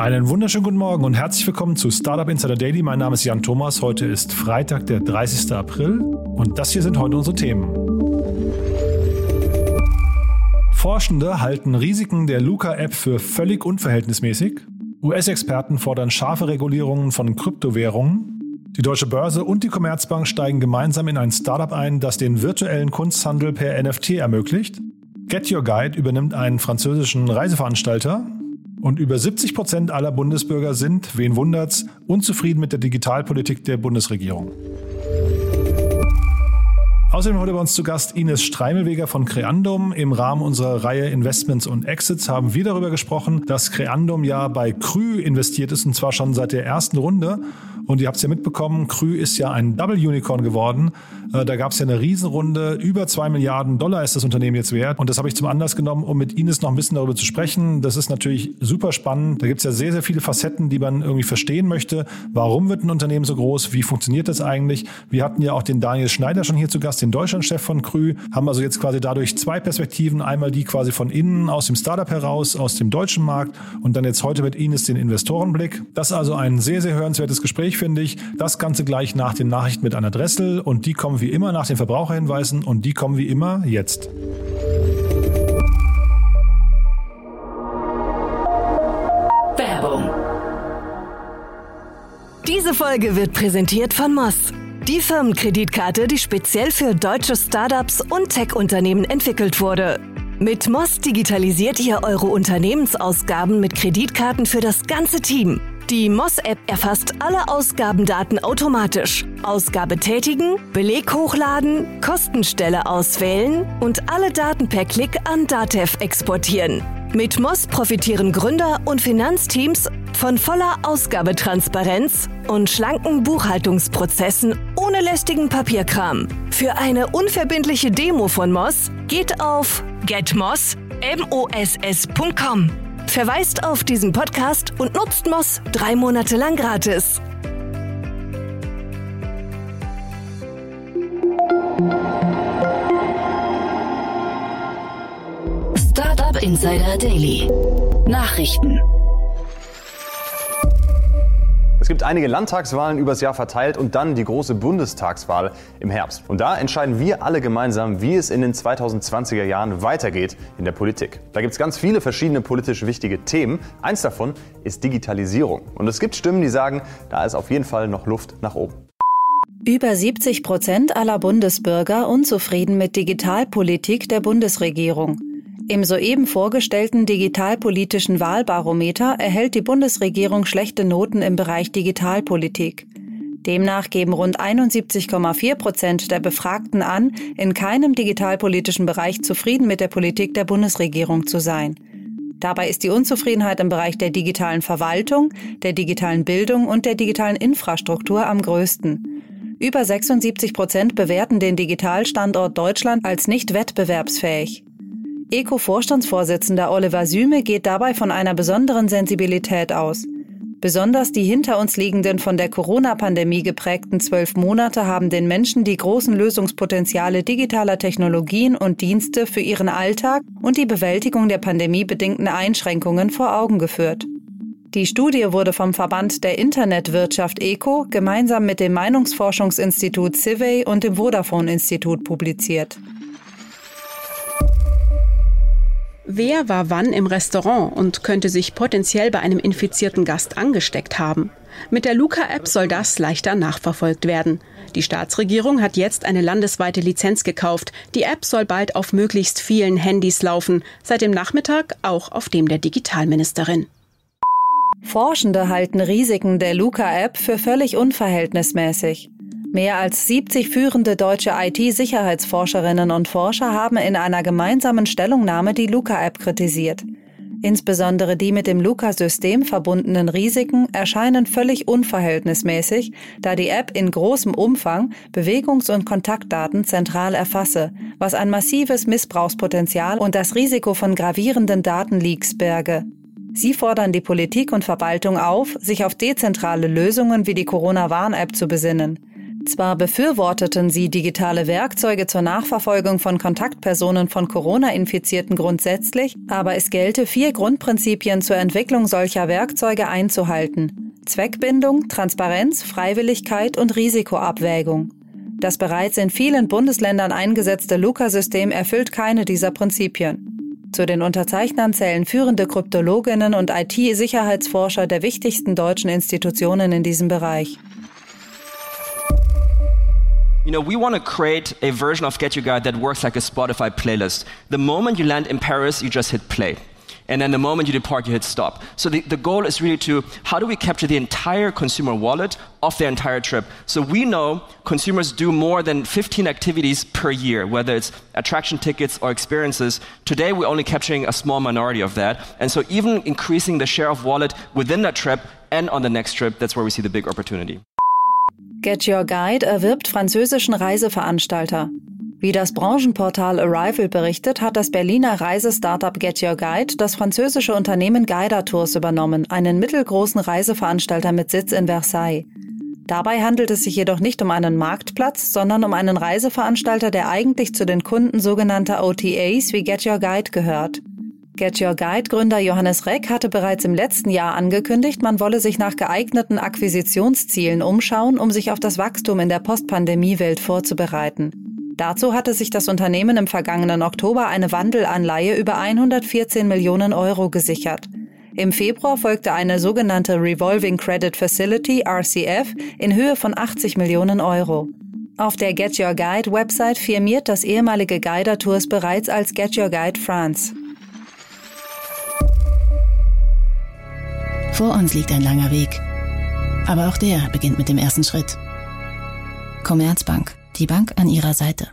Einen wunderschönen guten Morgen und herzlich willkommen zu Startup Insider Daily. Mein Name ist Jan Thomas. Heute ist Freitag, der 30. April und das hier sind heute unsere Themen. Forschende halten Risiken der Luca-App für völlig unverhältnismäßig. US-Experten fordern scharfe Regulierungen von Kryptowährungen. Die Deutsche Börse und die Commerzbank steigen gemeinsam in ein Startup ein, das den virtuellen Kunsthandel per NFT ermöglicht. Get Your Guide übernimmt einen französischen Reiseveranstalter und über 70 Prozent aller Bundesbürger sind, wen wundert's, unzufrieden mit der Digitalpolitik der Bundesregierung. Außerdem heute bei uns zu Gast Ines Streimelweger von Creandum. Im Rahmen unserer Reihe Investments und Exits haben wir darüber gesprochen, dass Creandum ja bei Krü investiert ist und zwar schon seit der ersten Runde. Und ihr habt es ja mitbekommen, Krü ist ja ein Double Unicorn geworden. Äh, da gab es ja eine Riesenrunde. Über zwei Milliarden Dollar ist das Unternehmen jetzt wert. Und das habe ich zum Anlass genommen, um mit Ines noch ein bisschen darüber zu sprechen. Das ist natürlich super spannend. Da gibt es ja sehr, sehr viele Facetten, die man irgendwie verstehen möchte. Warum wird ein Unternehmen so groß? Wie funktioniert das eigentlich? Wir hatten ja auch den Daniel Schneider schon hier zu Gast, den Deutschlandchef von Krü. Haben also jetzt quasi dadurch zwei Perspektiven. Einmal die quasi von innen, aus dem Startup heraus, aus dem deutschen Markt. Und dann jetzt heute mit Ines den Investorenblick. Das ist also ein sehr, sehr hörenswertes Gespräch, finde ich. Das Ganze gleich nach den Nachrichten mit Anna Dressel. Und die kommen wie immer nach den Verbraucherhinweisen und die kommen wie immer jetzt. Werbung. Diese Folge wird präsentiert von Moss. Die Firmenkreditkarte, die speziell für deutsche Startups und Tech-Unternehmen entwickelt wurde. Mit Moss digitalisiert ihr eure Unternehmensausgaben mit Kreditkarten für das ganze Team. Die Moss-App erfasst alle Ausgabendaten automatisch. Ausgabe tätigen, Beleg hochladen, Kostenstelle auswählen und alle Daten per Klick an Datev exportieren. Mit Moss profitieren Gründer und Finanzteams von voller Ausgabetransparenz und schlanken Buchhaltungsprozessen ohne lästigen Papierkram. Für eine unverbindliche Demo von Moss geht auf getmoss.com. Verweist auf diesen Podcast und nutzt Moss drei Monate lang gratis. Startup Insider Daily. Nachrichten. Gibt einige Landtagswahlen übers Jahr verteilt und dann die große Bundestagswahl im Herbst. Und da entscheiden wir alle gemeinsam, wie es in den 2020er Jahren weitergeht in der Politik. Da gibt es ganz viele verschiedene politisch wichtige Themen. Eins davon ist Digitalisierung. Und es gibt Stimmen, die sagen, da ist auf jeden Fall noch Luft nach oben. Über 70 Prozent aller Bundesbürger unzufrieden mit Digitalpolitik der Bundesregierung. Im soeben vorgestellten digitalpolitischen Wahlbarometer erhält die Bundesregierung schlechte Noten im Bereich Digitalpolitik. Demnach geben rund 71,4 Prozent der Befragten an, in keinem digitalpolitischen Bereich zufrieden mit der Politik der Bundesregierung zu sein. Dabei ist die Unzufriedenheit im Bereich der digitalen Verwaltung, der digitalen Bildung und der digitalen Infrastruktur am größten. Über 76 Prozent bewerten den Digitalstandort Deutschland als nicht wettbewerbsfähig. ECO-Vorstandsvorsitzender Oliver Süme geht dabei von einer besonderen Sensibilität aus. Besonders die hinter uns liegenden von der Corona-Pandemie geprägten zwölf Monate haben den Menschen die großen Lösungspotenziale digitaler Technologien und Dienste für ihren Alltag und die Bewältigung der pandemiebedingten Einschränkungen vor Augen geführt. Die Studie wurde vom Verband der Internetwirtschaft ECO gemeinsam mit dem Meinungsforschungsinstitut Civey und dem Vodafone-Institut publiziert. Wer war wann im Restaurant und könnte sich potenziell bei einem infizierten Gast angesteckt haben? Mit der Luca-App soll das leichter nachverfolgt werden. Die Staatsregierung hat jetzt eine landesweite Lizenz gekauft. Die App soll bald auf möglichst vielen Handys laufen, seit dem Nachmittag auch auf dem der Digitalministerin. Forschende halten Risiken der Luca-App für völlig unverhältnismäßig. Mehr als 70 führende deutsche IT-Sicherheitsforscherinnen und Forscher haben in einer gemeinsamen Stellungnahme die Luca-App kritisiert. Insbesondere die mit dem Luca-System verbundenen Risiken erscheinen völlig unverhältnismäßig, da die App in großem Umfang Bewegungs- und Kontaktdaten zentral erfasse, was ein massives Missbrauchspotenzial und das Risiko von gravierenden Datenleaks berge. Sie fordern die Politik und Verwaltung auf, sich auf dezentrale Lösungen wie die Corona-Warn-App zu besinnen. Zwar befürworteten sie digitale Werkzeuge zur Nachverfolgung von Kontaktpersonen von Corona-Infizierten grundsätzlich, aber es gelte vier Grundprinzipien zur Entwicklung solcher Werkzeuge einzuhalten. Zweckbindung, Transparenz, Freiwilligkeit und Risikoabwägung. Das bereits in vielen Bundesländern eingesetzte Luca-System erfüllt keine dieser Prinzipien. Zu den Unterzeichnern zählen führende Kryptologinnen und IT-Sicherheitsforscher der wichtigsten deutschen Institutionen in diesem Bereich. You know, we want to create a version of Get Your Guide that works like a Spotify playlist. The moment you land in Paris, you just hit play. And then the moment you depart, you hit stop. So the, the goal is really to how do we capture the entire consumer wallet of their entire trip? So we know consumers do more than 15 activities per year, whether it's attraction tickets or experiences. Today, we're only capturing a small minority of that. And so even increasing the share of wallet within that trip and on the next trip, that's where we see the big opportunity. Get Your Guide erwirbt französischen Reiseveranstalter. Wie das Branchenportal Arrival berichtet, hat das Berliner Reisestartup Get Your Guide das französische Unternehmen Guida Tours übernommen, einen mittelgroßen Reiseveranstalter mit Sitz in Versailles. Dabei handelt es sich jedoch nicht um einen Marktplatz, sondern um einen Reiseveranstalter, der eigentlich zu den Kunden sogenannter OTAs wie Get Your Guide gehört. Get Your Guide Gründer Johannes Reck hatte bereits im letzten Jahr angekündigt, man wolle sich nach geeigneten Akquisitionszielen umschauen, um sich auf das Wachstum in der Postpandemie-Welt vorzubereiten. Dazu hatte sich das Unternehmen im vergangenen Oktober eine Wandelanleihe über 114 Millionen Euro gesichert. Im Februar folgte eine sogenannte Revolving Credit Facility RCF in Höhe von 80 Millionen Euro. Auf der Get Your Guide Website firmiert das ehemalige Guider Tours bereits als Get Your Guide France. Vor uns liegt ein langer Weg. Aber auch der beginnt mit dem ersten Schritt. Commerzbank die Bank an ihrer Seite.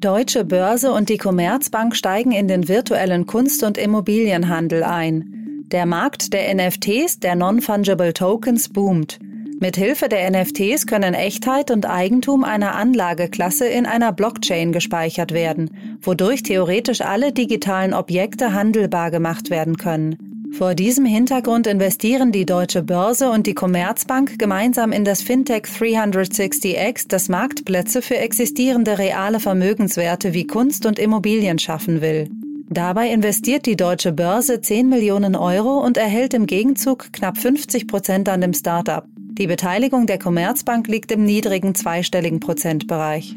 Deutsche Börse und die Commerzbank steigen in den virtuellen Kunst- und Immobilienhandel ein. Der Markt der NFTs, der Non-Fungible Tokens, boomt. Mithilfe der NFTs können Echtheit und Eigentum einer Anlageklasse in einer Blockchain gespeichert werden, wodurch theoretisch alle digitalen Objekte handelbar gemacht werden können. Vor diesem Hintergrund investieren die Deutsche Börse und die Commerzbank gemeinsam in das Fintech 360X, das Marktplätze für existierende reale Vermögenswerte wie Kunst und Immobilien schaffen will. Dabei investiert die Deutsche Börse 10 Millionen Euro und erhält im Gegenzug knapp 50 Prozent an dem Startup. Die Beteiligung der Commerzbank liegt im niedrigen zweistelligen Prozentbereich.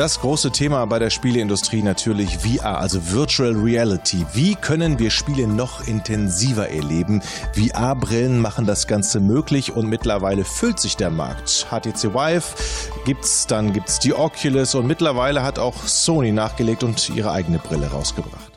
Das große Thema bei der Spieleindustrie natürlich VR, also Virtual Reality. Wie können wir Spiele noch intensiver erleben? VR-Brillen machen das Ganze möglich und mittlerweile füllt sich der Markt. HTC Vive gibt's, dann gibt's die Oculus und mittlerweile hat auch Sony nachgelegt und ihre eigene Brille rausgebracht.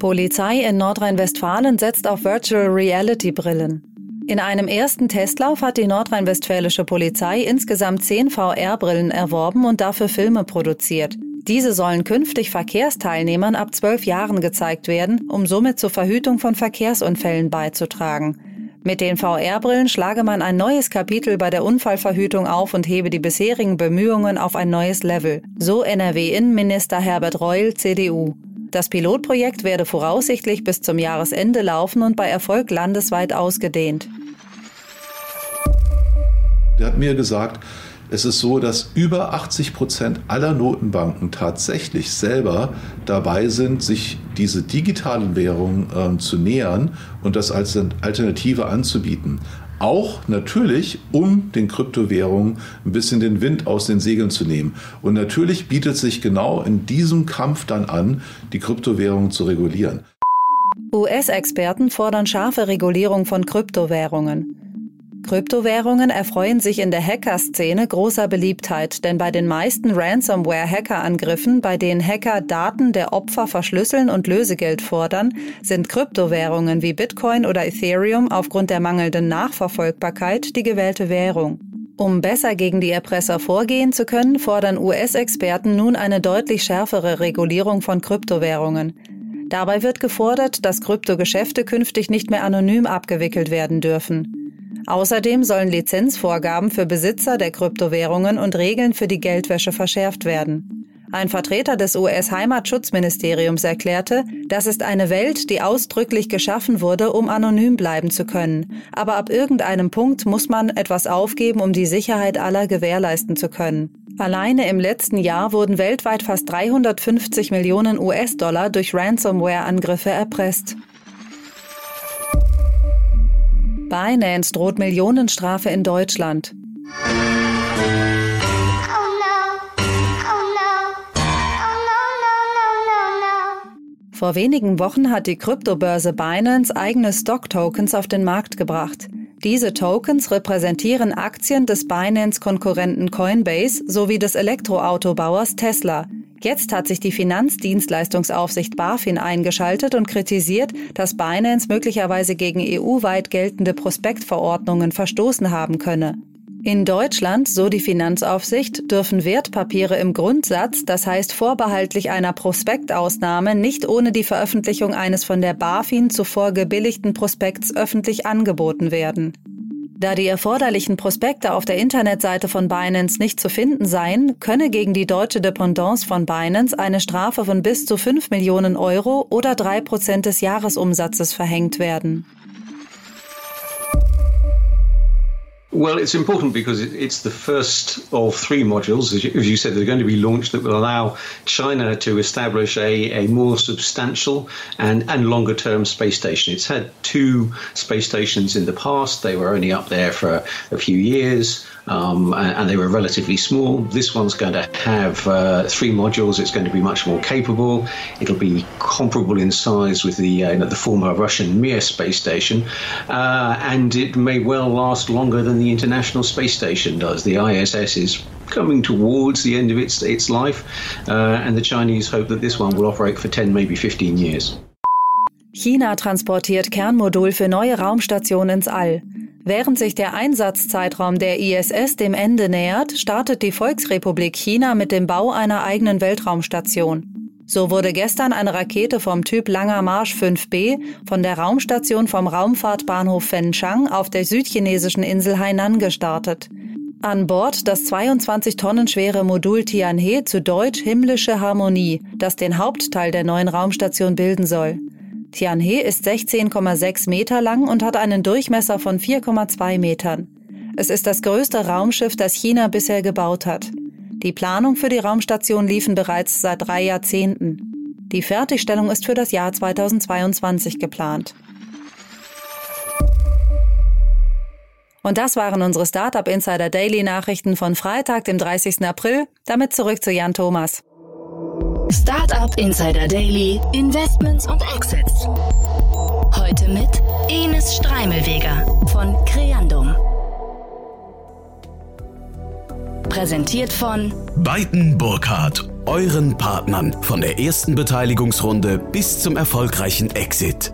Polizei in Nordrhein-Westfalen setzt auf Virtual Reality Brillen. In einem ersten Testlauf hat die nordrhein-westfälische Polizei insgesamt zehn VR-Brillen erworben und dafür Filme produziert. Diese sollen künftig Verkehrsteilnehmern ab zwölf Jahren gezeigt werden, um somit zur Verhütung von Verkehrsunfällen beizutragen. Mit den VR-Brillen schlage man ein neues Kapitel bei der Unfallverhütung auf und hebe die bisherigen Bemühungen auf ein neues Level. So NRW-Innenminister Herbert Reul, CDU. Das Pilotprojekt werde voraussichtlich bis zum Jahresende laufen und bei Erfolg landesweit ausgedehnt. Der hat mir gesagt, es ist so, dass über 80 Prozent aller Notenbanken tatsächlich selber dabei sind, sich diese digitalen Währungen äh, zu nähern und das als Alternative anzubieten. Auch natürlich, um den Kryptowährungen ein bisschen den Wind aus den Segeln zu nehmen. Und natürlich bietet sich genau in diesem Kampf dann an, die Kryptowährungen zu regulieren. US-Experten fordern scharfe Regulierung von Kryptowährungen. Kryptowährungen erfreuen sich in der Hacker-Szene großer Beliebtheit, denn bei den meisten Ransomware-Hacker-Angriffen, bei denen Hacker Daten der Opfer verschlüsseln und Lösegeld fordern, sind Kryptowährungen wie Bitcoin oder Ethereum aufgrund der mangelnden Nachverfolgbarkeit die gewählte Währung. Um besser gegen die Erpresser vorgehen zu können, fordern US-Experten nun eine deutlich schärfere Regulierung von Kryptowährungen. Dabei wird gefordert, dass Kryptogeschäfte künftig nicht mehr anonym abgewickelt werden dürfen. Außerdem sollen Lizenzvorgaben für Besitzer der Kryptowährungen und Regeln für die Geldwäsche verschärft werden. Ein Vertreter des US-Heimatschutzministeriums erklärte, das ist eine Welt, die ausdrücklich geschaffen wurde, um anonym bleiben zu können. Aber ab irgendeinem Punkt muss man etwas aufgeben, um die Sicherheit aller gewährleisten zu können. Alleine im letzten Jahr wurden weltweit fast 350 Millionen US-Dollar durch Ransomware-Angriffe erpresst. Binance droht Millionenstrafe in Deutschland. Vor wenigen Wochen hat die Kryptobörse Binance eigene Stock-Tokens auf den Markt gebracht. Diese Tokens repräsentieren Aktien des Binance-Konkurrenten Coinbase sowie des Elektroautobauers Tesla. Jetzt hat sich die Finanzdienstleistungsaufsicht BaFin eingeschaltet und kritisiert, dass Binance möglicherweise gegen EU-weit geltende Prospektverordnungen verstoßen haben könne. In Deutschland, so die Finanzaufsicht, dürfen Wertpapiere im Grundsatz, das heißt vorbehaltlich einer Prospektausnahme, nicht ohne die Veröffentlichung eines von der BaFin zuvor gebilligten Prospekts öffentlich angeboten werden. Da die erforderlichen Prospekte auf der Internetseite von Binance nicht zu finden seien, könne gegen die deutsche Dependance von Binance eine Strafe von bis zu 5 Millionen Euro oder 3 Prozent des Jahresumsatzes verhängt werden. Well, it's important because it's the first of three modules, as you said, that are going to be launched that will allow China to establish a, a more substantial and, and longer term space station. It's had two space stations in the past. They were only up there for a few years um, and they were relatively small. This one's going to have uh, three modules. It's going to be much more capable. It'll be comparable in size with the uh, the former Russian Mir space station, uh, and it may well last longer than the International Space Station does. The ISS is coming towards the end of its its life, uh, and the Chinese hope that this one will operate for 10, maybe 15 years. China transportiert Kernmodul für neue Raumstationen ins All. Während sich der Einsatzzeitraum der ISS dem Ende nähert, startet die Volksrepublik China mit dem Bau einer eigenen Weltraumstation. So wurde gestern eine Rakete vom Typ Langer Marsch 5B von der Raumstation vom Raumfahrtbahnhof Fenchang auf der südchinesischen Insel Hainan gestartet. An Bord das 22 Tonnen schwere Modul Tianhe zu Deutsch Himmlische Harmonie, das den Hauptteil der neuen Raumstation bilden soll. Tianhe ist 16,6 Meter lang und hat einen Durchmesser von 4,2 Metern. Es ist das größte Raumschiff, das China bisher gebaut hat. Die Planung für die Raumstation liefen bereits seit drei Jahrzehnten. Die Fertigstellung ist für das Jahr 2022 geplant. Und das waren unsere Startup Insider Daily Nachrichten von Freitag, dem 30. April. Damit zurück zu Jan Thomas. Startup Insider Daily, Investments und Exits. Heute mit Enes Streimelweger von Creandum. Präsentiert von Beiten Burkhardt, euren Partnern von der ersten Beteiligungsrunde bis zum erfolgreichen Exit.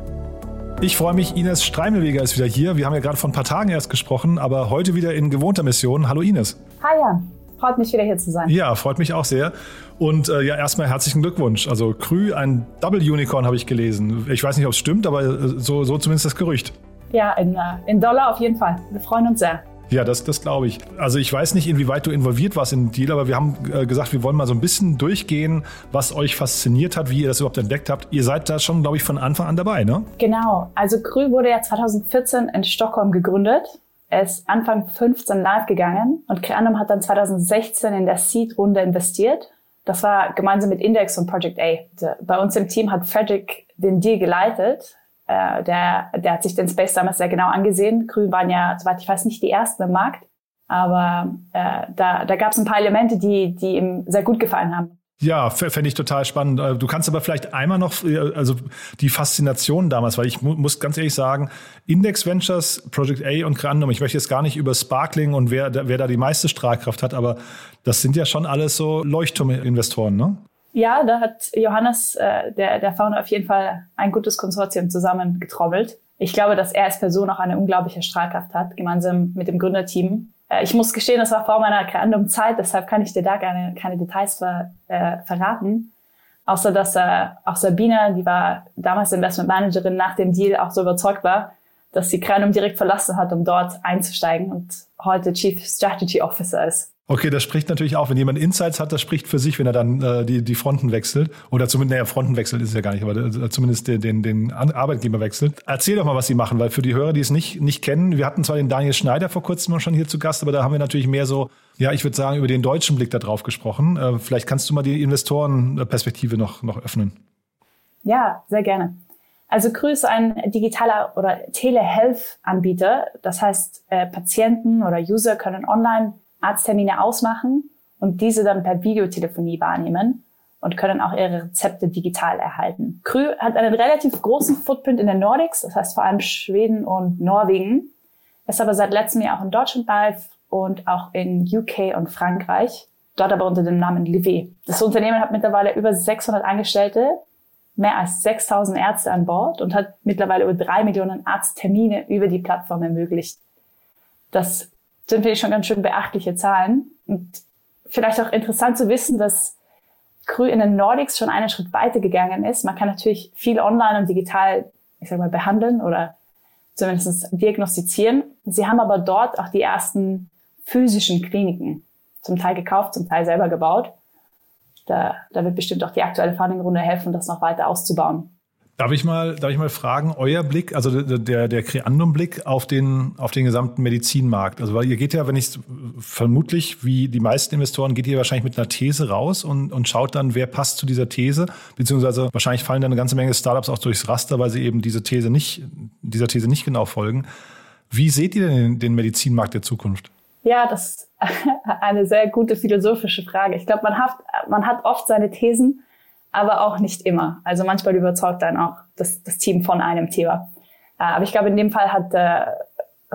Ich freue mich, Ines Streimelweger ist wieder hier. Wir haben ja gerade vor ein paar Tagen erst gesprochen, aber heute wieder in gewohnter Mission. Hallo Ines. Hi Jan. Freut mich wieder hier zu sein. Ja, freut mich auch sehr. Und äh, ja, erstmal herzlichen Glückwunsch. Also Krü, ein Double Unicorn habe ich gelesen. Ich weiß nicht, ob es stimmt, aber äh, so, so zumindest das Gerücht. Ja, in, äh, in Dollar auf jeden Fall. Wir freuen uns sehr. Ja, das, das glaube ich. Also ich weiß nicht, inwieweit du involviert warst in den Deal, aber wir haben äh, gesagt, wir wollen mal so ein bisschen durchgehen, was euch fasziniert hat, wie ihr das überhaupt entdeckt habt. Ihr seid da schon, glaube ich, von Anfang an dabei, ne? Genau. Also Krü wurde ja 2014 in Stockholm gegründet ist Anfang 15 live gegangen und Creandum hat dann 2016 in der Seed-Runde investiert. Das war gemeinsam mit Index und Project A. Bei uns im Team hat Frederick den Deal geleitet. Äh, der, der hat sich den Space damals sehr genau angesehen. Grün waren ja, soweit ich weiß, nicht die ersten im Markt. Aber äh, da, da gab es ein paar Elemente, die, die ihm sehr gut gefallen haben. Ja, fände ich total spannend. Äh, du kannst aber vielleicht einmal noch, äh, also die Faszination damals, weil ich mu muss ganz ehrlich sagen, Index Ventures, Project A und Grandum, ich möchte jetzt gar nicht über Sparkling und wer, wer da die meiste Strahlkraft hat, aber das sind ja schon alles so Leuchtturminvestoren, ne? Ja, da hat Johannes, äh, der, der Founder, auf jeden Fall ein gutes Konsortium zusammengetrommelt. Ich glaube, dass er als Person auch eine unglaubliche Strahlkraft hat, gemeinsam mit dem Gründerteam. Äh, ich muss gestehen, das war vor meiner Creandum-Zeit, deshalb kann ich dir da keine, keine Details ver, äh, verraten. Außer dass äh, auch Sabine, die war damals Investment Managerin, nach dem Deal auch so überzeugt war, dass sie Kranum direkt verlassen hat, um dort einzusteigen und heute Chief Strategy Officer ist. Okay, das spricht natürlich auch, wenn jemand Insights hat, das spricht für sich, wenn er dann äh, die, die Fronten wechselt. Oder zumindest, naja, Fronten wechselt ist ja gar nicht, aber äh, zumindest den, den, den Arbeitgeber wechselt. Erzähl doch mal, was Sie machen, weil für die Hörer, die es nicht, nicht kennen, wir hatten zwar den Daniel Schneider vor kurzem schon hier zu Gast, aber da haben wir natürlich mehr so, ja, ich würde sagen, über den deutschen Blick da drauf gesprochen. Äh, vielleicht kannst du mal die Investorenperspektive noch, noch öffnen. Ja, sehr gerne. Also ist ein digitaler oder Telehealth-Anbieter. Das heißt, äh, Patienten oder User können online Arzttermine ausmachen und diese dann per Videotelefonie wahrnehmen und können auch ihre Rezepte digital erhalten. Krü hat einen relativ großen Footprint in den Nordics, das heißt vor allem Schweden und Norwegen, ist aber seit letztem Jahr auch in Deutschland live und auch in UK und Frankreich, dort aber unter dem Namen Livet. Das Unternehmen hat mittlerweile über 600 Angestellte, mehr als 6000 Ärzte an Bord und hat mittlerweile über drei Millionen Arzttermine über die Plattform ermöglicht. Das sind, finde ich, schon ganz schön beachtliche Zahlen. Und vielleicht auch interessant zu wissen, dass Krü in den Nordics schon einen Schritt weiter gegangen ist. Man kann natürlich viel online und digital, ich sag mal, behandeln oder zumindest diagnostizieren. Sie haben aber dort auch die ersten physischen Kliniken zum Teil gekauft, zum Teil selber gebaut. Da, da wird bestimmt auch die aktuelle Funding-Runde helfen, das noch weiter auszubauen. Darf ich mal, darf ich mal fragen, euer Blick, also der, der Creandum-Blick auf den, auf den gesamten Medizinmarkt? Also, weil ihr geht ja, wenn ich vermutlich, wie die meisten Investoren, geht ihr wahrscheinlich mit einer These raus und, und schaut dann, wer passt zu dieser These, beziehungsweise wahrscheinlich fallen dann eine ganze Menge Startups auch durchs Raster, weil sie eben diese These nicht, dieser These nicht genau folgen. Wie seht ihr denn den, Medizinmarkt der Zukunft? Ja, das ist eine sehr gute philosophische Frage. Ich glaube, man hat, man hat oft seine Thesen, aber auch nicht immer. Also manchmal überzeugt dann auch das, das Team von einem Thema. Äh, aber ich glaube, in dem Fall hat äh,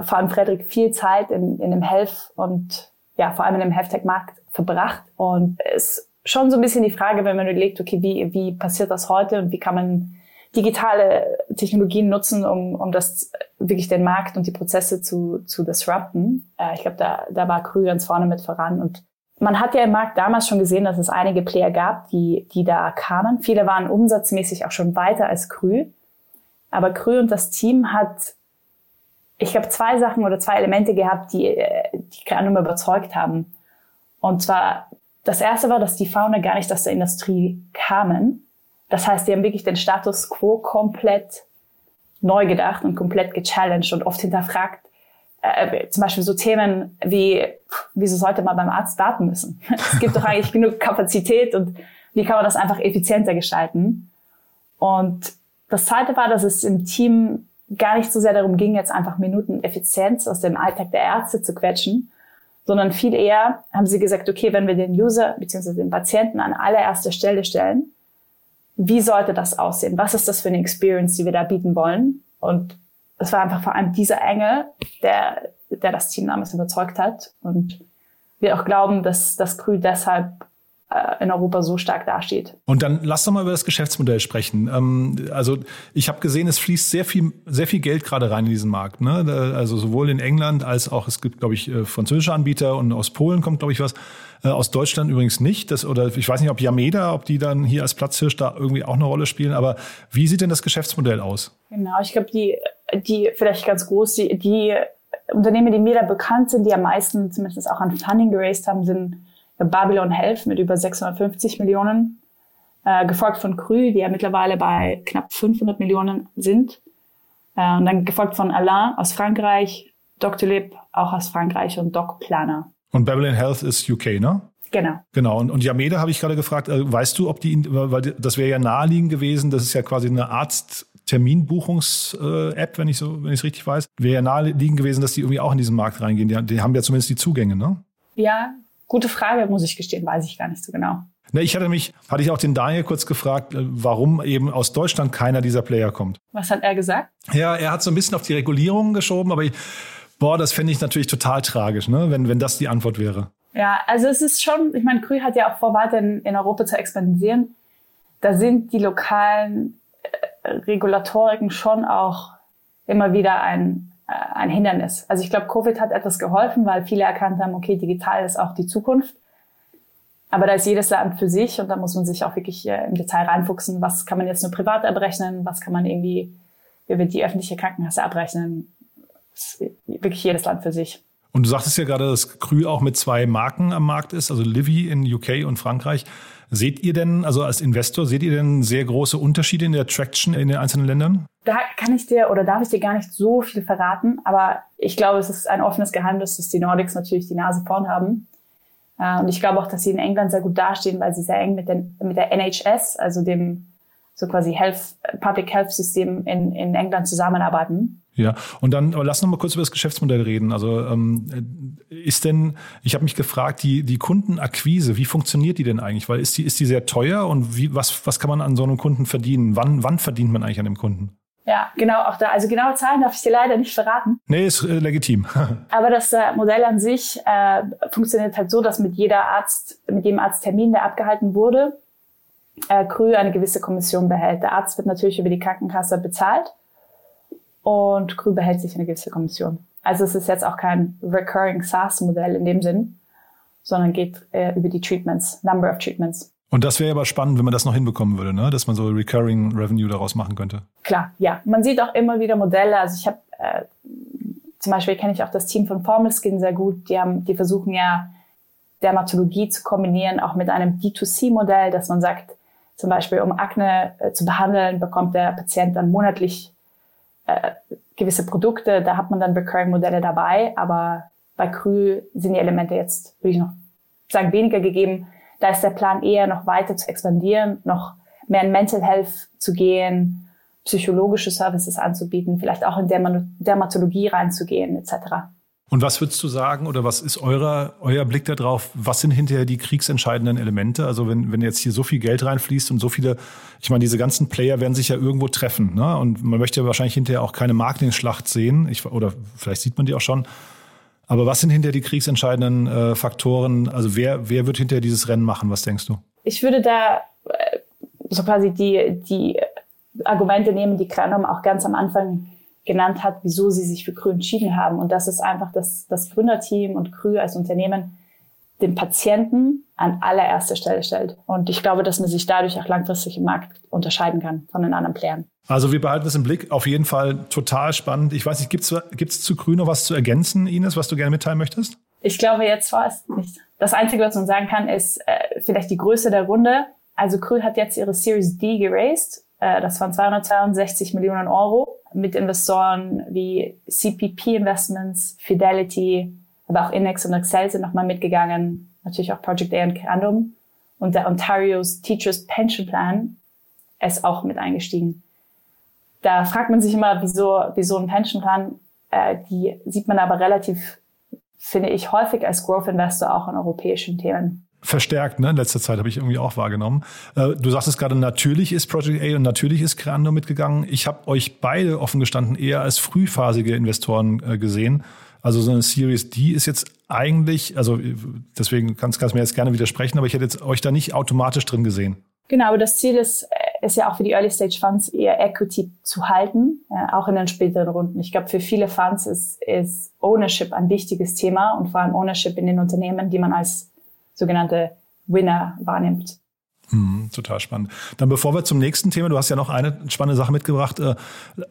vor allem Frederik viel Zeit in, in dem Health und ja, vor allem in dem Health-Tech-Markt verbracht. Und es ist schon so ein bisschen die Frage, wenn man überlegt, okay, wie, wie passiert das heute und wie kann man digitale Technologien nutzen, um, um das wirklich den Markt und die Prozesse zu, zu disrupten. Äh, ich glaube, da, da war Krü ganz vorne mit voran und man hat ja im Markt damals schon gesehen, dass es einige Player gab, die, die da kamen. Viele waren umsatzmäßig auch schon weiter als Krü. Aber Krü und das Team hat, ich glaube, zwei Sachen oder zwei Elemente gehabt, die, die Granum überzeugt haben. Und zwar, das erste war, dass die Founder gar nicht aus der Industrie kamen. Das heißt, die haben wirklich den Status quo komplett neu gedacht und komplett gechallenged und oft hinterfragt, äh, zum Beispiel so Themen wie, wieso sollte man beim Arzt warten müssen? es gibt doch eigentlich genug Kapazität und wie kann man das einfach effizienter gestalten? Und das zweite war, dass es im Team gar nicht so sehr darum ging, jetzt einfach Minuten Effizienz aus dem Alltag der Ärzte zu quetschen, sondern viel eher haben sie gesagt, okay, wenn wir den User bzw. den Patienten an allererster Stelle stellen, wie sollte das aussehen? Was ist das für eine Experience, die wir da bieten wollen? Und es war einfach vor allem dieser Engel, der, der das Team damals überzeugt hat. Und wir auch glauben, dass das Krü deshalb äh, in Europa so stark dasteht. Und dann lass doch mal über das Geschäftsmodell sprechen. Ähm, also ich habe gesehen, es fließt sehr viel, sehr viel Geld gerade rein in diesen Markt. Ne? Also sowohl in England als auch, es gibt, glaube ich, äh, französische Anbieter und aus Polen kommt, glaube ich, was. Äh, aus Deutschland übrigens nicht. Das, oder ich weiß nicht, ob Yameda, ob die dann hier als Platzhirsch da irgendwie auch eine Rolle spielen. Aber wie sieht denn das Geschäftsmodell aus? Genau, ich glaube, die die vielleicht ganz groß, die, die Unternehmen, die mir da bekannt sind, die am meisten zumindest auch an Funding geraced haben, sind Babylon Health mit über 650 Millionen, äh, gefolgt von Krü, die ja mittlerweile bei knapp 500 Millionen sind. Äh, und dann gefolgt von Alain aus Frankreich, Dr. Lip auch aus Frankreich und Doc Planner. Und Babylon Health ist UK, ne? Genau. Genau. Und, und Yameda habe ich gerade gefragt, äh, weißt du, ob die, weil das wäre ja naheliegend gewesen, das ist ja quasi eine Arzt, Terminbuchungs-App, wenn ich so, wenn ich es richtig weiß. Wäre ja naheliegend gewesen, dass die irgendwie auch in diesen Markt reingehen. Die, die haben ja zumindest die Zugänge, ne? Ja, gute Frage, muss ich gestehen, weiß ich gar nicht so genau. Ne, ich hatte mich, hatte ich auch den Daniel kurz gefragt, äh, warum eben aus Deutschland keiner dieser Player kommt. Was hat er gesagt? Ja, er hat so ein bisschen auf die Regulierungen geschoben, aber ich, boah, das fände ich natürlich total tragisch, ne, wenn, wenn das die Antwort wäre. Ja, also es ist schon, ich meine, Krü hat ja auch vor, weiter in, in Europa zu expandieren. Da sind die lokalen Regulatoriken schon auch immer wieder ein, äh, ein Hindernis. Also ich glaube, Covid hat etwas geholfen, weil viele erkannt haben, okay, digital ist auch die Zukunft. Aber da ist jedes Land für sich und da muss man sich auch wirklich äh, im Detail reinfuchsen, was kann man jetzt nur privat abrechnen, was kann man irgendwie wie wir die öffentliche Krankenkasse abrechnen. Das ist wirklich jedes Land für sich. Und du sagtest ja gerade, dass Krü auch mit zwei Marken am Markt ist, also Livy in UK und Frankreich. Seht ihr denn, also als Investor, seht ihr denn sehr große Unterschiede in der Traction in den einzelnen Ländern? Da kann ich dir oder darf ich dir gar nicht so viel verraten, aber ich glaube, es ist ein offenes Geheimnis, dass die Nordics natürlich die Nase vorn haben. Äh, und ich glaube auch, dass sie in England sehr gut dastehen, weil sie sehr eng mit, den, mit der NHS, also dem so quasi Health, Public Health System in, in England zusammenarbeiten. Ja, und dann aber lass noch mal kurz über das Geschäftsmodell reden. Also ähm, ist denn, ich habe mich gefragt, die die Kundenakquise, wie funktioniert die denn eigentlich? Weil ist die ist die sehr teuer und wie was was kann man an so einem Kunden verdienen? Wann wann verdient man eigentlich an dem Kunden? Ja, genau, auch da. Also genaue Zahlen darf ich dir leider nicht verraten. Nee, ist äh, legitim. Aber das äh, Modell an sich äh, funktioniert halt so, dass mit jeder Arzt, mit jedem Arzttermin, der abgehalten wurde, äh, Krü eine gewisse Kommission behält. Der Arzt wird natürlich über die Krankenkasse bezahlt und Krü behält sich eine gewisse Kommission. Also es ist jetzt auch kein Recurring SaaS-Modell in dem Sinn, sondern geht äh, über die Treatments, Number of Treatments. Und das wäre aber spannend, wenn man das noch hinbekommen würde, ne? dass man so Recurring Revenue daraus machen könnte. Klar, ja. Man sieht auch immer wieder Modelle. Also ich habe äh, zum Beispiel kenne ich auch das Team von Formel Skin sehr gut. Die haben, die versuchen ja Dermatologie zu kombinieren, auch mit einem D2C-Modell, dass man sagt, zum Beispiel um Akne äh, zu behandeln, bekommt der Patient dann monatlich äh, gewisse Produkte, da hat man dann Recurring-Modelle dabei, aber bei Krü sind die Elemente jetzt, würde ich noch sagen, weniger gegeben. Da ist der Plan eher noch weiter zu expandieren, noch mehr in Mental Health zu gehen, psychologische Services anzubieten, vielleicht auch in Dermatologie reinzugehen, etc. Und was würdest du sagen oder was ist eurer, euer Blick darauf? Was sind hinterher die kriegsentscheidenden Elemente? Also wenn, wenn jetzt hier so viel Geld reinfließt und so viele, ich meine, diese ganzen Player werden sich ja irgendwo treffen. Ne? Und man möchte ja wahrscheinlich hinterher auch keine Marketing-Schlacht sehen. Ich, oder vielleicht sieht man die auch schon. Aber was sind hinterher die kriegsentscheidenden äh, Faktoren? Also wer, wer wird hinterher dieses Rennen machen? Was denkst du? Ich würde da äh, so quasi die, die Argumente nehmen, die Kranom auch ganz am Anfang genannt hat, wieso sie sich für Krü entschieden haben. Und das ist einfach, dass das Gründerteam und Krü als Unternehmen den Patienten an allererster Stelle stellt. Und ich glaube, dass man sich dadurch auch langfristig im Markt unterscheiden kann von den anderen Playern. Also wir behalten das im Blick. Auf jeden Fall total spannend. Ich weiß nicht, gibt es zu Krü noch was zu ergänzen, Ines, was du gerne mitteilen möchtest? Ich glaube jetzt vorerst nicht. Das Einzige, was man sagen kann, ist äh, vielleicht die Größe der Runde. Also Krü hat jetzt ihre Series D geraced. Äh, das waren 262 Millionen Euro mit Investoren wie CPP Investments, Fidelity, aber auch Inex und Excel sind nochmal mitgegangen, natürlich auch Project A und Crandom. Und der Ontario's Teachers Pension Plan ist auch mit eingestiegen. Da fragt man sich immer, wieso, wieso ein Pensionplan, äh, die sieht man aber relativ, finde ich, häufig als Growth Investor auch in europäischen Themen verstärkt, ne? In letzter Zeit habe ich irgendwie auch wahrgenommen. Äh, du sagtest gerade, natürlich ist Project A und natürlich ist Creando mitgegangen. Ich habe euch beide offen gestanden eher als frühphasige Investoren äh, gesehen. Also so eine Series D ist jetzt eigentlich, also deswegen kannst, du mir jetzt gerne widersprechen, aber ich hätte jetzt euch da nicht automatisch drin gesehen. Genau, aber das Ziel ist, äh, ist ja auch für die Early Stage Funds eher Equity zu halten, äh, auch in den späteren Runden. Ich glaube, für viele Funds ist, ist Ownership ein wichtiges Thema und vor allem Ownership in den Unternehmen, die man als sogenannte Winner wahrnimmt. Hm, total spannend. Dann bevor wir zum nächsten Thema, du hast ja noch eine spannende Sache mitgebracht, äh,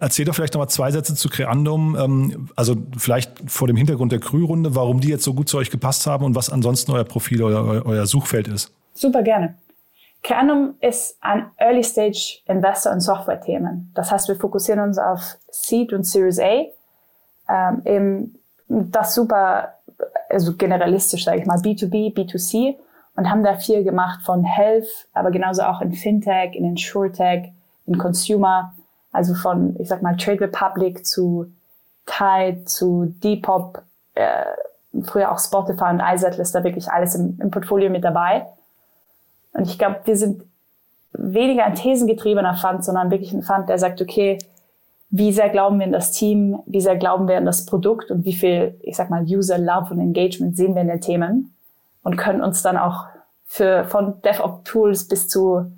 erzähl doch vielleicht noch mal zwei Sätze zu Creandum, ähm, also vielleicht vor dem Hintergrund der Krührunde, warum die jetzt so gut zu euch gepasst haben und was ansonsten euer Profil oder euer, euer Suchfeld ist. Super gerne. Creandum ist ein Early Stage Investor in Software-Themen. Das heißt, wir fokussieren uns auf Seed und Series A. Ähm, das super also generalistisch, sage ich mal, B2B, B2C und haben da viel gemacht von Health, aber genauso auch in Fintech, in InsurTech, in Consumer, also von, ich sag mal, Trade Republic zu Tide, zu Depop, äh, früher auch Spotify und iZettle ist da wirklich alles im, im Portfolio mit dabei. Und ich glaube, wir sind weniger ein thesengetriebener Fund, sondern wirklich ein Fund, der sagt, okay, wie sehr glauben wir in das Team, wie sehr glauben wir in das Produkt und wie viel, ich sag mal, User Love und Engagement sehen wir in den Themen und können uns dann auch für von DevOps Tools bis zu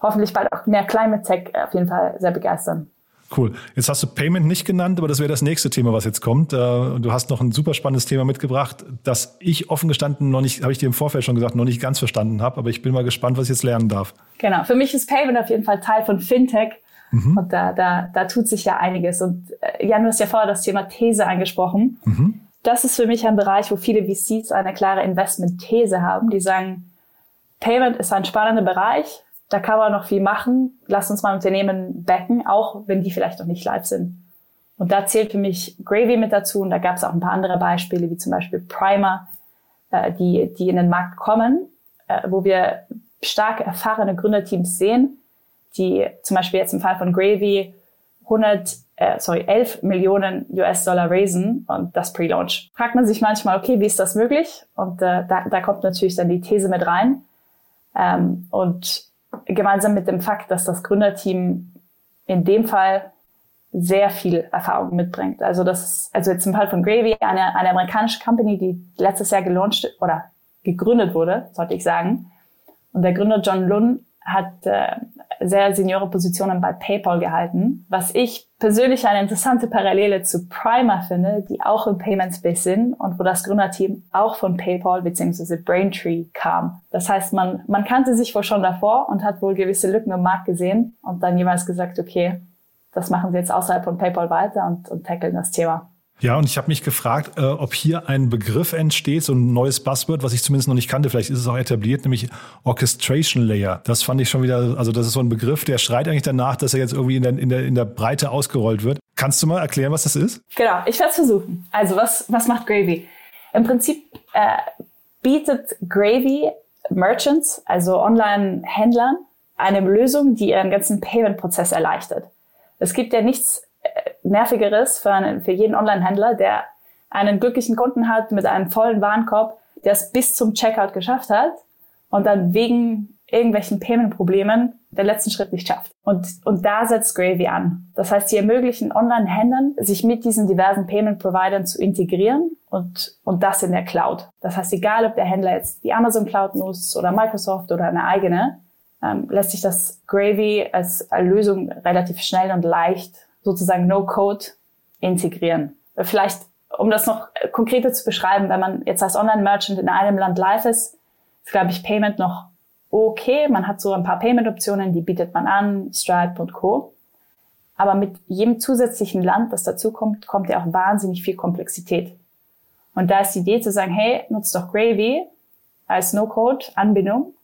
hoffentlich bald auch mehr Climate Tech auf jeden Fall sehr begeistern. Cool. Jetzt hast du Payment nicht genannt, aber das wäre das nächste Thema, was jetzt kommt. Äh, du hast noch ein super spannendes Thema mitgebracht, das ich offen gestanden noch nicht, habe ich dir im Vorfeld schon gesagt, noch nicht ganz verstanden habe, aber ich bin mal gespannt, was ich jetzt lernen darf. Genau. Für mich ist Payment auf jeden Fall Teil von Fintech Mhm. Und da, da, da tut sich ja einiges. Und äh, Jan, du hast ja vorher das Thema These angesprochen. Mhm. Das ist für mich ein Bereich, wo viele VCs eine klare Investment-These haben. Die sagen, Payment ist ein spannender Bereich, da kann man noch viel machen. Lass uns mal Unternehmen backen, auch wenn die vielleicht noch nicht live sind. Und da zählt für mich Gravy mit dazu und da gab es auch ein paar andere Beispiele, wie zum Beispiel Primer, äh, die, die in den Markt kommen, äh, wo wir stark erfahrene Gründerteams sehen, die zum Beispiel jetzt im Fall von Gravy 100, äh, sorry, 11 Millionen US-Dollar raisen und das Pre-Launch. Fragt man sich manchmal, okay, wie ist das möglich? Und äh, da, da kommt natürlich dann die These mit rein. Ähm, und gemeinsam mit dem Fakt, dass das Gründerteam in dem Fall sehr viel Erfahrung mitbringt. Also das also jetzt im Fall von Gravy, eine, eine amerikanische Company, die letztes Jahr gelauncht oder gegründet wurde, sollte ich sagen. Und der Gründer John Lund hat äh, sehr seniore Positionen bei PayPal gehalten, was ich persönlich eine interessante Parallele zu Primer finde, die auch im Payment Space sind und wo das Gründerteam auch von PayPal bzw. Braintree kam. Das heißt, man, man kannte sich wohl schon davor und hat wohl gewisse Lücken im Markt gesehen und dann jeweils gesagt, okay, das machen sie jetzt außerhalb von PayPal weiter und, und tackeln das Thema. Ja, und ich habe mich gefragt, äh, ob hier ein Begriff entsteht, so ein neues Buzzword, was ich zumindest noch nicht kannte, vielleicht ist es auch etabliert, nämlich Orchestration Layer. Das fand ich schon wieder, also das ist so ein Begriff, der schreit eigentlich danach, dass er jetzt irgendwie in der, in der, in der Breite ausgerollt wird. Kannst du mal erklären, was das ist? Genau, ich werde es versuchen. Also was, was macht Gravy? Im Prinzip äh, bietet Gravy Merchants, also Online-Händlern, eine Lösung, die ihren ganzen Payment-Prozess erleichtert. Es gibt ja nichts nervigeres für, einen, für jeden Online-Händler, der einen glücklichen Kunden hat mit einem vollen Warenkorb, der es bis zum Checkout geschafft hat und dann wegen irgendwelchen Payment-Problemen den letzten Schritt nicht schafft. Und, und da setzt Gravy an. Das heißt, sie ermöglichen Online-Händlern, sich mit diesen diversen Payment-Providern zu integrieren und, und das in der Cloud. Das heißt, egal ob der Händler jetzt die Amazon Cloud nutzt oder Microsoft oder eine eigene, ähm, lässt sich das Gravy als Lösung relativ schnell und leicht sozusagen No-Code integrieren. Vielleicht, um das noch konkreter zu beschreiben, wenn man jetzt als Online-Merchant in einem Land live ist, ist, glaube ich, Payment noch okay. Man hat so ein paar Payment-Optionen, die bietet man an, Stripe und Co. Aber mit jedem zusätzlichen Land, das dazukommt, kommt ja auch wahnsinnig viel Komplexität. Und da ist die Idee zu sagen, hey, nutzt doch Gravy als No-Code-Anbindung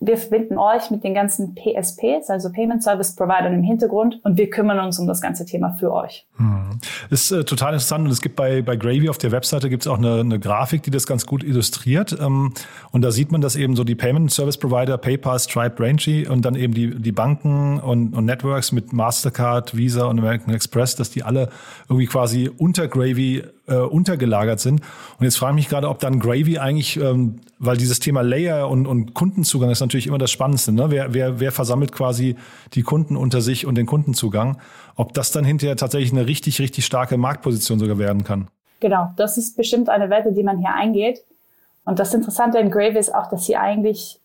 wir verbinden euch mit den ganzen PSPs, also Payment Service Providern im Hintergrund und wir kümmern uns um das ganze Thema für euch. Hm. Ist äh, total interessant und es gibt bei, bei Gravy auf der Webseite gibt es auch eine, eine Grafik, die das ganz gut illustriert ähm, und da sieht man, dass eben so die Payment Service Provider, PayPal, Stripe, Braintree und dann eben die, die Banken und, und Networks mit Mastercard, Visa und American Express, dass die alle irgendwie quasi unter Gravy äh, untergelagert sind. Und jetzt frage ich mich gerade, ob dann Gravy eigentlich, ähm, weil dieses Thema Layer und, und Kundenzugang ist natürlich immer das Spannendste. Ne? Wer, wer, wer versammelt quasi die Kunden unter sich und den Kundenzugang? Ob das dann hinterher tatsächlich eine richtig, richtig starke Marktposition sogar werden kann? Genau, das ist bestimmt eine Wette, die man hier eingeht. Und das Interessante in Gravy ist auch, dass sie eigentlich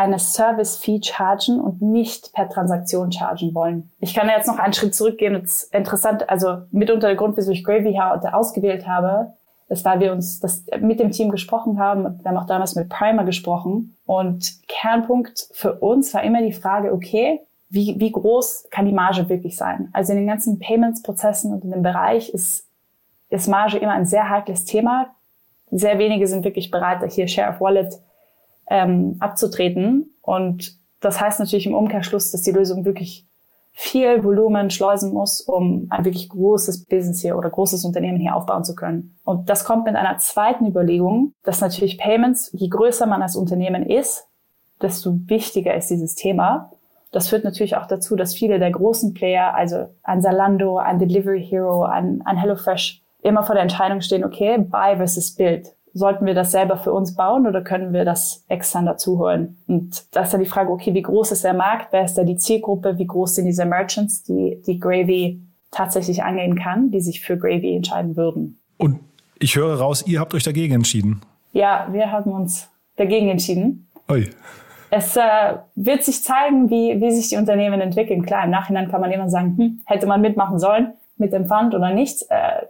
eine Service-Fee chargen und nicht per Transaktion chargen wollen. Ich kann jetzt noch einen Schritt zurückgehen. Das ist interessant, also mitunter der Grund, wieso ich Gravy ausgewählt habe, ist, weil wir uns das mit dem Team gesprochen haben. Wir haben auch damals mit Primer gesprochen. Und Kernpunkt für uns war immer die Frage, okay, wie, wie groß kann die Marge wirklich sein? Also in den ganzen Payments-Prozessen und in dem Bereich ist, ist Marge immer ein sehr heikles Thema. Sehr wenige sind wirklich bereit, hier Share of Wallet ähm, abzutreten. Und das heißt natürlich im Umkehrschluss, dass die Lösung wirklich viel Volumen schleusen muss, um ein wirklich großes Business hier oder großes Unternehmen hier aufbauen zu können. Und das kommt mit einer zweiten Überlegung, dass natürlich Payments, je größer man als Unternehmen ist, desto wichtiger ist dieses Thema. Das führt natürlich auch dazu, dass viele der großen Player, also ein Zalando, ein Delivery Hero, ein, ein HelloFresh, immer vor der Entscheidung stehen, okay, buy versus build sollten wir das selber für uns bauen oder können wir das extern dazu holen? Und da ist dann die Frage, okay, wie groß ist der Markt? Wer ist da die Zielgruppe? Wie groß sind diese Merchants, die, die Gravy tatsächlich angehen kann, die sich für Gravy entscheiden würden? Und ich höre raus, ihr habt euch dagegen entschieden. Ja, wir haben uns dagegen entschieden. Oi. Es äh, wird sich zeigen, wie, wie sich die Unternehmen entwickeln. Klar, im Nachhinein kann man immer sagen, hm, hätte man mitmachen sollen mit dem Fund oder nicht. Äh,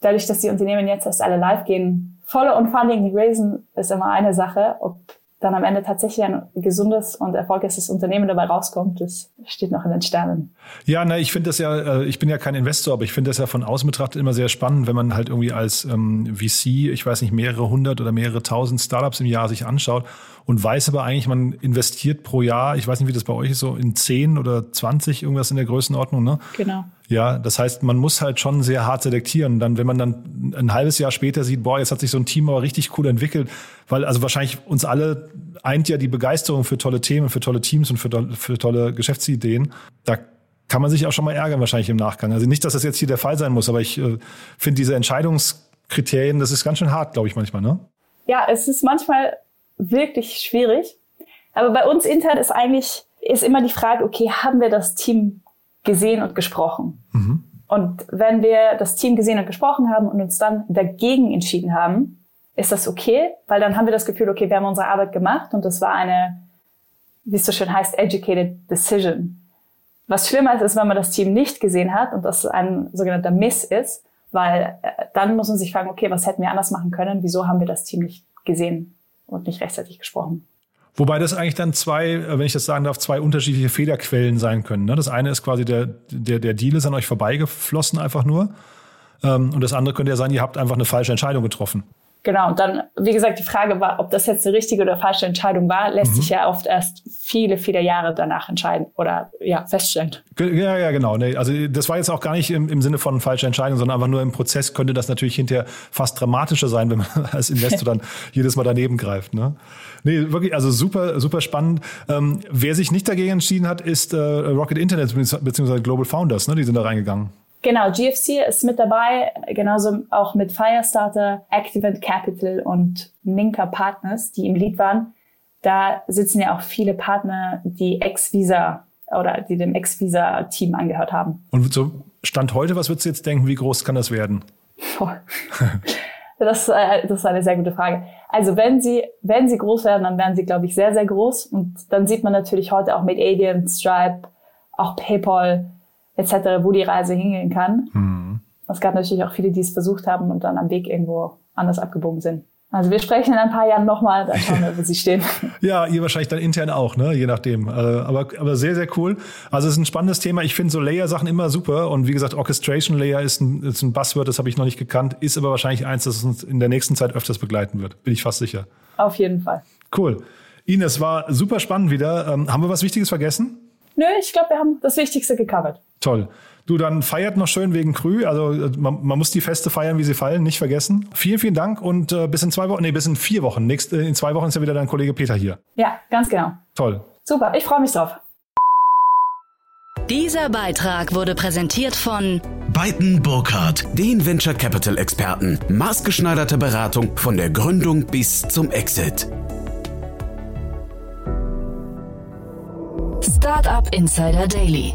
dadurch, dass die Unternehmen jetzt erst alle live gehen, Follow und Funding raisen ist immer eine Sache. Ob dann am Ende tatsächlich ein gesundes und erfolgreiches Unternehmen dabei rauskommt, das steht noch in den Sternen. Ja, na, ich finde das ja, äh, ich bin ja kein Investor, aber ich finde das ja von außen betrachtet immer sehr spannend, wenn man halt irgendwie als ähm, VC, ich weiß nicht, mehrere hundert oder mehrere tausend Startups im Jahr sich anschaut und weiß aber eigentlich, man investiert pro Jahr, ich weiß nicht, wie das bei euch ist, so in zehn oder zwanzig irgendwas in der Größenordnung, ne? Genau. Ja, das heißt, man muss halt schon sehr hart selektieren. Dann, wenn man dann ein halbes Jahr später sieht, boah, jetzt hat sich so ein Team aber richtig cool entwickelt, weil also wahrscheinlich uns alle eint ja die Begeisterung für tolle Themen, für tolle Teams und für, für tolle Geschäftsideen. Da kann man sich auch schon mal ärgern wahrscheinlich im Nachgang. Also nicht, dass das jetzt hier der Fall sein muss, aber ich äh, finde diese Entscheidungskriterien, das ist ganz schön hart, glaube ich manchmal, ne? Ja, es ist manchmal wirklich schwierig. Aber bei uns intern ist eigentlich, ist immer die Frage, okay, haben wir das Team gesehen und gesprochen? Mhm. Und wenn wir das Team gesehen und gesprochen haben und uns dann dagegen entschieden haben, ist das okay, weil dann haben wir das Gefühl, okay, wir haben unsere Arbeit gemacht und das war eine, wie es so schön heißt, educated decision. Was schlimmer ist, ist, wenn man das Team nicht gesehen hat und das ein sogenannter Miss ist, weil äh, dann muss man sich fragen, okay, was hätten wir anders machen können? Wieso haben wir das Team nicht gesehen und nicht rechtzeitig gesprochen? Wobei das eigentlich dann zwei, äh, wenn ich das sagen darf, zwei unterschiedliche Fehlerquellen sein können. Ne? Das eine ist quasi der, der, der Deal ist an euch vorbeigeflossen einfach nur. Ähm, und das andere könnte ja sein, ihr habt einfach eine falsche Entscheidung getroffen. Genau, und dann, wie gesagt, die Frage war, ob das jetzt eine richtige oder falsche Entscheidung war, lässt mhm. sich ja oft erst viele, viele Jahre danach entscheiden oder ja, feststellen. Ja, ja, genau. Nee, also das war jetzt auch gar nicht im, im Sinne von falscher Entscheidung, sondern einfach nur im Prozess könnte das natürlich hinterher fast dramatischer sein, wenn man als Investor dann jedes Mal daneben greift. Ne? Nee, wirklich, also super, super spannend. Ähm, wer sich nicht dagegen entschieden hat, ist äh, Rocket Internet bzw. Global Founders, ne? Die sind da reingegangen. Genau, GFC ist mit dabei, genauso auch mit Firestarter, Activate Capital und Ninka Partners, die im Lead waren. Da sitzen ja auch viele Partner, die Ex-Visa oder die dem Ex-Visa-Team angehört haben. Und so Stand heute, was würdest du jetzt denken, wie groß kann das werden? das, äh, das ist eine sehr gute Frage. Also wenn sie, wenn sie groß werden, dann werden sie, glaube ich, sehr, sehr groß. Und dann sieht man natürlich heute auch mit Adyen, Stripe, auch PayPal, etc., wo die Reise hingehen kann. Mhm. Es gab natürlich auch viele, die es versucht haben und dann am Weg irgendwo anders abgebogen sind. Also wir sprechen in ein paar Jahren nochmal, dann schauen wir, wo sie stehen. ja, ihr wahrscheinlich dann intern auch, ne? je nachdem. Äh, aber, aber sehr, sehr cool. Also es ist ein spannendes Thema. Ich finde so Layer-Sachen immer super. Und wie gesagt, Orchestration Layer ist ein, ist ein Buzzword, das habe ich noch nicht gekannt, ist aber wahrscheinlich eins, das uns in der nächsten Zeit öfters begleiten wird. Bin ich fast sicher. Auf jeden Fall. Cool. Ines, war super spannend wieder. Ähm, haben wir was Wichtiges vergessen? Nö, ich glaube, wir haben das Wichtigste gecovert. Toll. Du, dann feiert noch schön wegen Krü. Also äh, man, man, muss die Feste feiern, wie sie fallen, nicht vergessen. Vielen, vielen Dank und äh, bis in zwei Wochen, nee, bis in vier Wochen. Nächst, äh, in zwei Wochen ist ja wieder dein Kollege Peter hier. Ja, ganz genau. Toll. Super, ich freue mich drauf. Dieser Beitrag wurde präsentiert von Beiten Burkhardt, den Venture Capital Experten. Maßgeschneiderte Beratung von der Gründung bis zum Exit. Startup Insider Daily,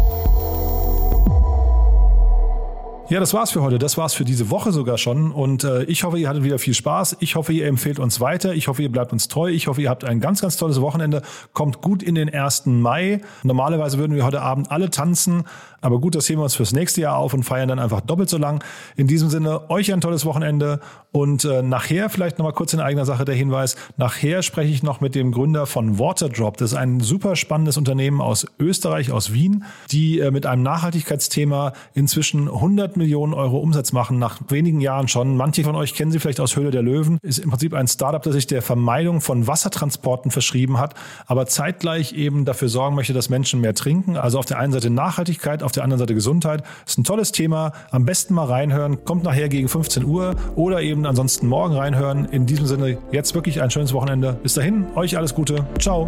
Ja, das war's für heute. Das war's für diese Woche sogar schon. Und äh, ich hoffe, ihr hattet wieder viel Spaß. Ich hoffe, ihr empfehlt uns weiter. Ich hoffe, ihr bleibt uns treu. Ich hoffe, ihr habt ein ganz, ganz tolles Wochenende. Kommt gut in den 1. Mai. Normalerweise würden wir heute Abend alle tanzen. Aber gut, das heben wir uns fürs nächste Jahr auf und feiern dann einfach doppelt so lang. In diesem Sinne, euch ein tolles Wochenende. Und äh, nachher vielleicht nochmal kurz in eigener Sache der Hinweis. Nachher spreche ich noch mit dem Gründer von Waterdrop. Das ist ein super spannendes Unternehmen aus Österreich, aus Wien, die äh, mit einem Nachhaltigkeitsthema inzwischen 100 Millionen Euro Umsatz machen, nach wenigen Jahren schon. Manche von euch kennen sie vielleicht aus Höhle der Löwen. Ist im Prinzip ein Startup, das sich der Vermeidung von Wassertransporten verschrieben hat, aber zeitgleich eben dafür sorgen möchte, dass Menschen mehr trinken. Also auf der einen Seite Nachhaltigkeit, auf der anderen Seite Gesundheit. Ist ein tolles Thema. Am besten mal reinhören. Kommt nachher gegen 15 Uhr oder eben ansonsten morgen reinhören. In diesem Sinne jetzt wirklich ein schönes Wochenende. Bis dahin, euch alles Gute. Ciao.